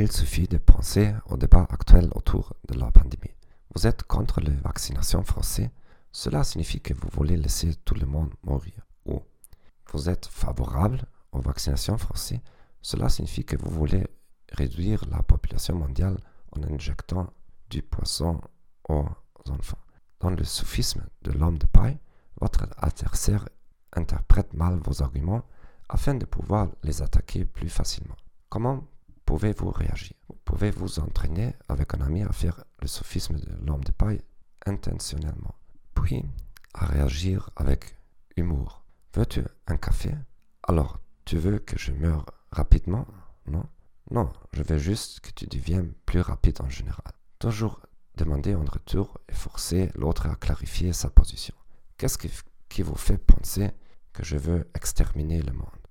Il suffit de penser au débat actuel autour de la pandémie. Vous êtes contre les vaccinations forcées, cela signifie que vous voulez laisser tout le monde mourir. Ou vous êtes favorable aux vaccinations forcées, cela signifie que vous voulez réduire la population mondiale en injectant du poisson aux enfants. Dans le sophisme de l'homme de paille, votre adversaire interprète mal vos arguments afin de pouvoir les attaquer plus facilement. Comment pouvez-vous réagir? Vous pouvez vous entraîner avec un ami à faire le sophisme de l'homme de paille intentionnellement, puis à réagir avec humour. Veux-tu un café? Alors, tu veux que je meure rapidement? Non? Non, je veux juste que tu deviennes plus rapide en général. Toujours demander en retour et forcer l'autre à clarifier sa position. Qu'est-ce qui, qui vous fait penser que je veux exterminer le monde?